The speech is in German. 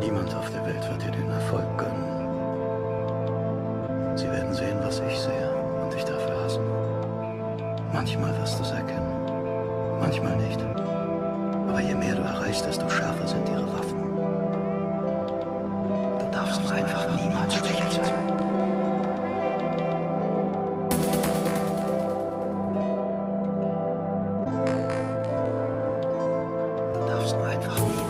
Niemand auf der Welt wird dir den Erfolg gönnen. Sie werden sehen, was ich sehe und dich dafür hassen. Manchmal wirst du es erkennen, manchmal nicht. Aber je mehr du erreichst, desto schärfer sind ihre Waffen. Du darfst nur einfach niemals schwächer sein. Du darfst nur einfach niemals